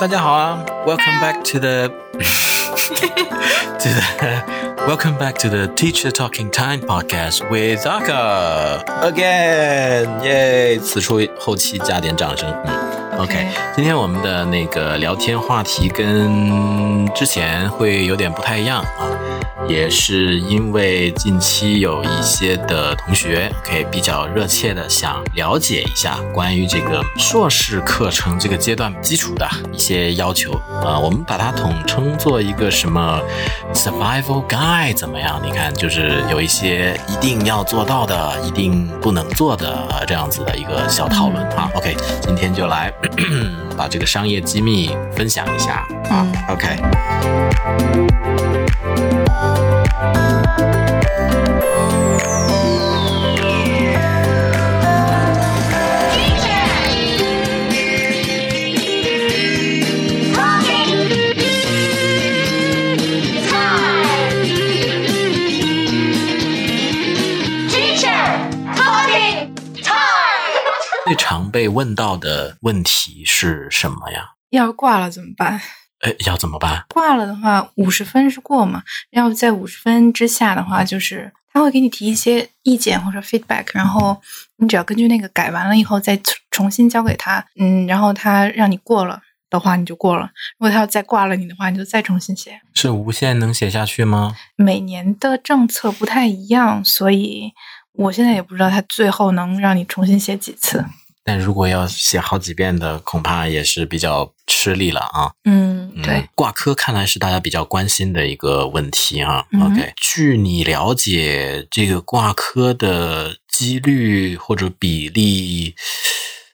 大家好啊！Welcome back to the to the Welcome back to the Teacher Talking Time podcast with Aka again，耶！此处后期加点掌声，嗯，OK。今天我们的那个聊天话题跟之前会有点不太一样啊。也是因为近期有一些的同学可以比较热切的想了解一下关于这个硕士课程这个阶段基础的一些要求啊，我们把它统称做一个什么 survival guide 怎么样？你看，就是有一些一定要做到的，一定不能做的这样子的一个小讨论啊。OK，今天就来 把这个商业机密分享一下啊。OK。最常被问到的问题是什么呀？要是挂了怎么办？哎，要怎么办？挂了的话，五十分是过嘛？要在五十分之下的话，就是他会给你提一些意见或者 feedback，然后你只要根据那个改完了以后再重新交给他，嗯，然后他让你过了的话，你就过了；如果他要再挂了你的话，你就再重新写。是无限能写下去吗？每年的政策不太一样，所以我现在也不知道他最后能让你重新写几次。但如果要写好几遍的，恐怕也是比较吃力了啊。嗯，对，挂科看来是大家比较关心的一个问题啊。OK，据你了解，这个挂科的几率或者比例。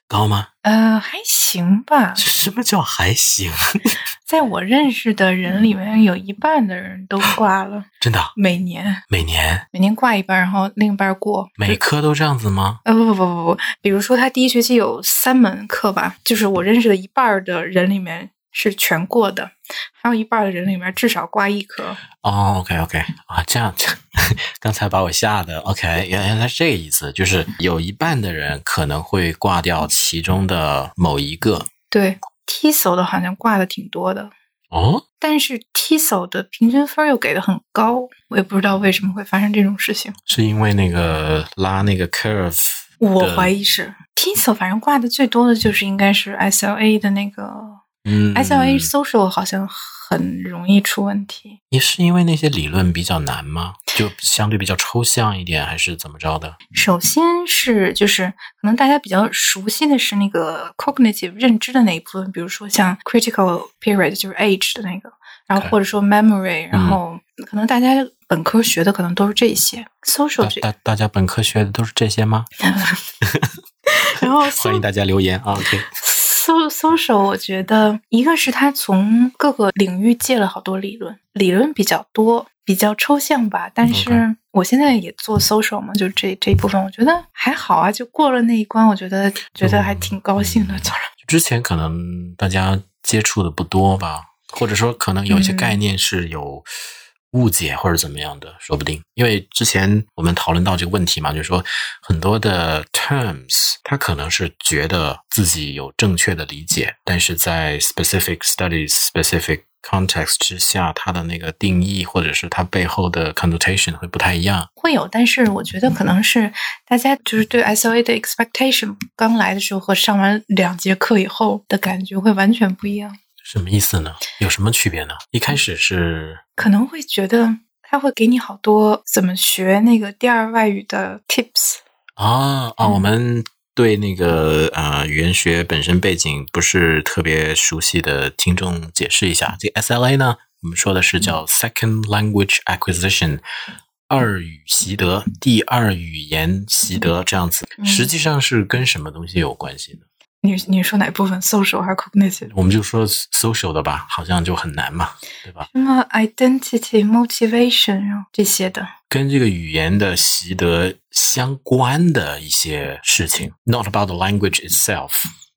高吗？呃，还行吧。什么叫还行？在我认识的人里面，有一半的人都挂了。真的？每年？每年？每年挂一半，然后另一半过。每科都这样子吗？呃，不不不不不，比如说他第一学期有三门课吧，就是我认识的一半的人里面。是全过的，还有一半的人里面至少挂一科。哦，OK OK 啊，这样，刚才把我吓的。OK，原原来是这个意思，就是有一半的人可能会挂掉其中的某一个。对，TESOL 的好像挂的挺多的。哦，但是 TESOL 的平均分又给的很高，我也不知道为什么会发生这种事情。是因为那个拉那个 curve？我怀疑是 TESOL，反正挂的最多的就是应该是 SLA 的那个。嗯，SLA social 好像很容易出问题。也是因为那些理论比较难吗？就相对比较抽象一点，还是怎么着的？首先是就是可能大家比较熟悉的是那个 cognitive 认知的那一部分，比如说像 critical period 就是 age 的那个，然后或者说 memory，然后可能大家本科学的可能都是这些 social。大大家本科学的都是这些吗？然后 欢迎大家留言啊，OK。搜搜手，我觉得一个是他从各个领域借了好多理论，理论比较多，比较抽象吧。但是我现在也做搜手嘛，就这这一部分，我觉得还好啊，就过了那一关，我觉得觉得还挺高兴的。早上之前可能大家接触的不多吧，或者说可能有一些概念是有。误解或者怎么样的，说不定，因为之前我们讨论到这个问题嘛，就是说很多的 terms，他可能是觉得自己有正确的理解，但是在 specific studies、specific context 之下，它的那个定义或者是它背后的 connotation 会不太一样。会有，但是我觉得可能是大家就是对 SOA 的 expectation 刚来的时候和上完两节课以后的感觉会完全不一样。什么意思呢？有什么区别呢？一开始是可能会觉得他会给你好多怎么学那个第二外语的 tips 啊啊！我们对那个呃语言学本身背景不是特别熟悉的听众解释一下，这 SLA 呢，我们说的是叫 Second Language Acquisition，二语习得，第二语言习得这样子，实际上是跟什么东西有关系呢？你你说哪部分？social 还是 cognitive？我们就说 social 的吧，好像就很难嘛，对吧？什么 identity、motivation 这些的，跟这个语言的习得相关的一些事情，not about the language itself。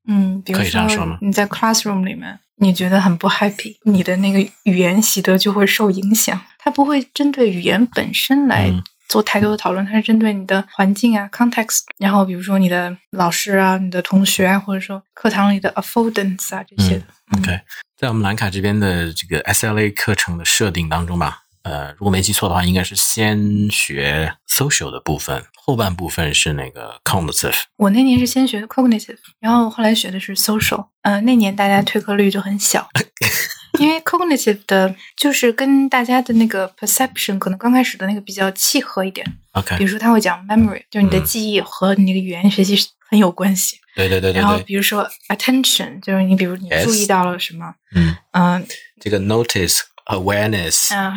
嗯，可以这样说吗？你在 classroom 里面，你觉得很不 happy，你的那个语言习得就会受影响。它不会针对语言本身来做太多的讨论，它是针对你的环境啊 context，然后比如说你的老师啊、你的同学啊，或者说课堂里的 affordance 啊这些的。嗯 OK，在我们兰卡这边的这个 SLA 课程的设定当中吧，呃，如果没记错的话，应该是先学 social 的部分，后半部分是那个 cognitive。我那年是先学的 cognitive，然后后来学的是 social。呃，那年大家退课率就很小，因为 cognitive 的就是跟大家的那个 perception 可能刚开始的那个比较契合一点。比 OK，比如说他会讲 memory，就是你的嗯记忆和你那个语言学习是很有关系。对对对对然后，比如说 attention，就是你比如你注意到了什么，嗯，嗯这个 notice、awareness 啊，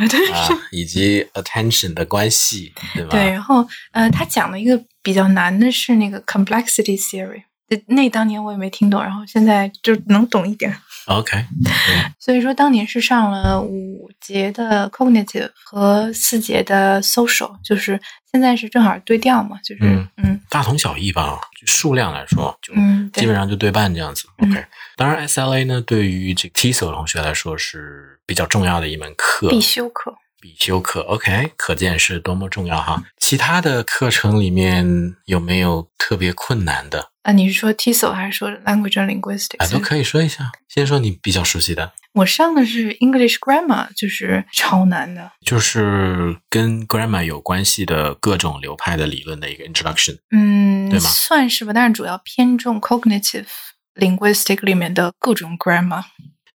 以及 attention 的关系，对吧？对，然后呃，他讲的一个比较难的是那个 complexity theory，那那当年我也没听懂，然后现在就能懂一点。OK，所以说当年是上了五节的 cognitive 和四节的 social，就是现在是正好对调嘛，就是嗯嗯大同小异吧，就数量来说，就嗯，基本上就对半这样子。嗯 OK，当然 SLA 呢，对于这个 TESOL 同学来说是比较重要的一门课，必修课。必修课。OK，可见是多么重要哈。其他的课程里面有没有特别困难的啊，你是说 TESOL 还是说 language and linguistics？啊？都可以说一下。先说你比较熟悉的，我上的是 English grammar，就是超难的。就是跟 grammar 有关系的各种流派的理论的一个 introduction。嗯对，吗算是吧，但是主要偏重 cognitive linguistic 里面的各种 grammar。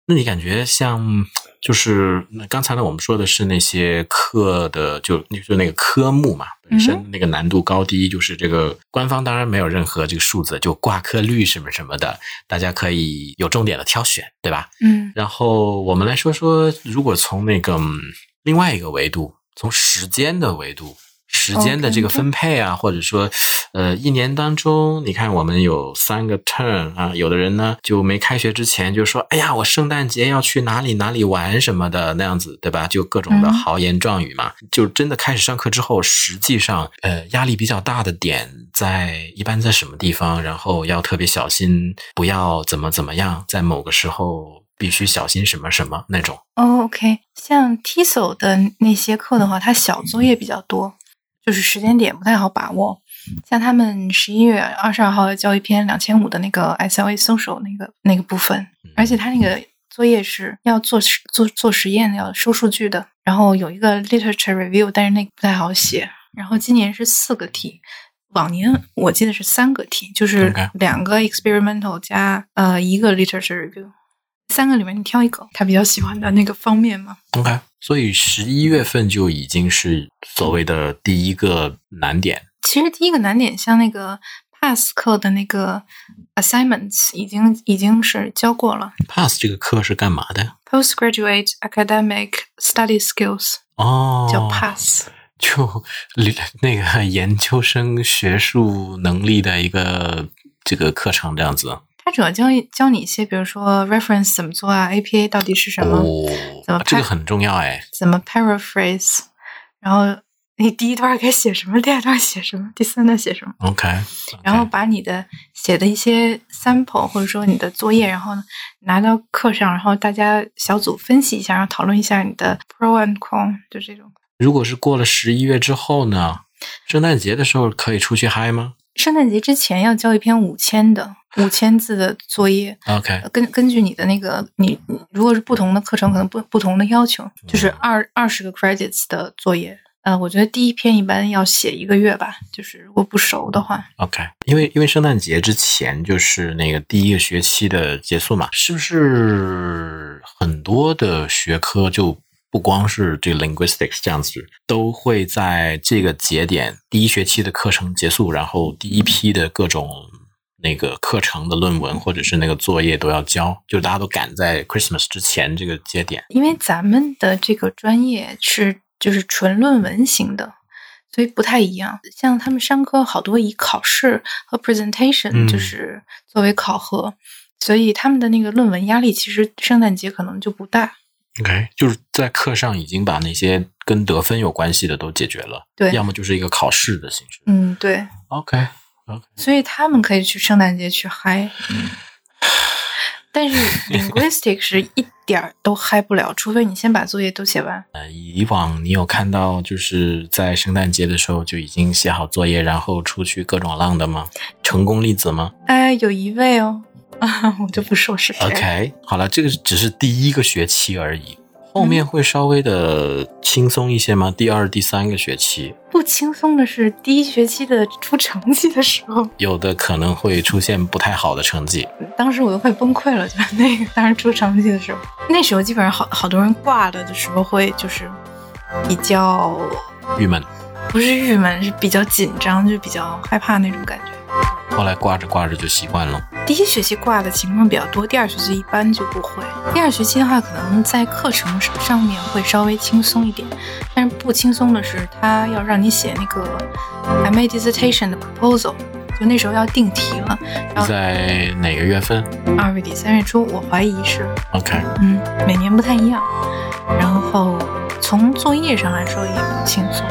那你感觉像就是那刚才呢，我们说的是那些课的，就就是那个科目嘛，本身那个难度高低，就是这个官方当然没有任何这个数字，就挂科率什么什么的，大家可以有重点的挑选，对吧？嗯。然后我们来说说，如果从那个嗯另外一个维度，从时间的维度，时间的这个分配啊，或者说，呃，一年当中，你看我们有三个 turn 啊，有的人呢就没开学之前就说，哎呀，我圣诞节要去哪里哪里玩什么的那样子，对吧？就各种的嗯豪言壮语嘛。就真的开始上课之后，实际上，呃，压力比较大的点在一般在什么地方？然后要特别小心，不要怎么怎么样，在某个时候必须小心什么什么那种。哦，OK，像 TESOL 的那些课的话，它小作业比较多，就是时间点不太好把握。像他们十一月二十二号要交一篇两千五的那个 SLA social 那个那个部分，而且他那个作业是要做实做做实验的，要收数据的，然后有一个 literature review，但是那个不太好写。然后今年是四个题，往年我记得是三个题，就是两个 experimental 加呃一个 literature review，三个里面你挑一个他比较喜欢的那个方面嘛。OK，所以十一月份就已经是所谓的第一个难点。其实第一个难点，像那个 pass 课的那个 assignments 已经已经是教过了 Pass 这个课是干嘛的？，postgraduate academic study skills 哦，叫 pass。就那个研究生学术能力的一个这个课程这样子。它主要教教你一些，比如说 reference 怎么做啊，APA 到底是什么，怎么哦，这个很重要哎。怎么 paraphrase，然后你第一段该写什么，第二段写什么，第三段写什么。OK，然后把你的写的一些 sample 或者说你的作业，然后呢拿到课上，然后大家小组分析一下，然后讨论一下你的 pro and con，就这种。如果是过了十一月之后呢？圣诞节的时候可以出去嗨吗圣诞节之前要交一篇五千的五千字的作业？OK，根根据你的那个你你如果是不同的课程，可能不不同的要求，就是二二十个 credits 的作业。呃，我觉得第一篇一般要写一个月吧，就是如果不熟的话，OK，因为因为圣诞节之前就是那个第一个学期的结束嘛，是不是很多的学科就不光是这个 linguistics 这样子，都会在这个节点第一学期的课程结束，然后第一批的各种那个课程的论文或者是那个作业都要交，就大家都赶在 Christmas 之前这个节点。因为咱们的这个专业是就是纯论文型的，所以不太一样。像他们商科好多以考试和 presentation 嗯就是作为考核，所以他们的那个论文压力其实圣诞节可能就不大。OK，就是在课上已经把那些跟得分有关系的都解决了，对要么就是一个考试的形式。嗯，对，OK，所以他们可以去圣诞节去嗨。但是 linguistic 是一点儿都嗨不了，除非你先把作业都写完。呃，以往你有看到就是在圣诞节的时候就已经写好作业，然后出去各种浪的吗？成功例子吗哎，有一位哦，啊，我就不说是谁。？OK，好了，这个只是第一个学期而已，后面会稍微的轻松一些吗？第二、第三个学期，不轻松的是第一学期的出成绩的时候，有的可能会出现不太好的成绩。当时我都快崩溃了，就那个当时出成绩的时候，那时候基本上好好多人挂了的时候会就是比较郁闷，不是郁闷，是比较紧张，就比较害怕那种感觉。后来挂着挂着就习惯了。第一学期挂的情况比较多，第二学期一般就不会。第二学期的话，可能在课程上面会稍微轻松一点，但是不轻松的是，他要让你写那个 MA dissertation 的 proposal，就那时候要定题了，然后在哪个月份二月底三月初，我怀疑是，？OK，嗯，每年不太一样。然后从作业上来说也不轻松。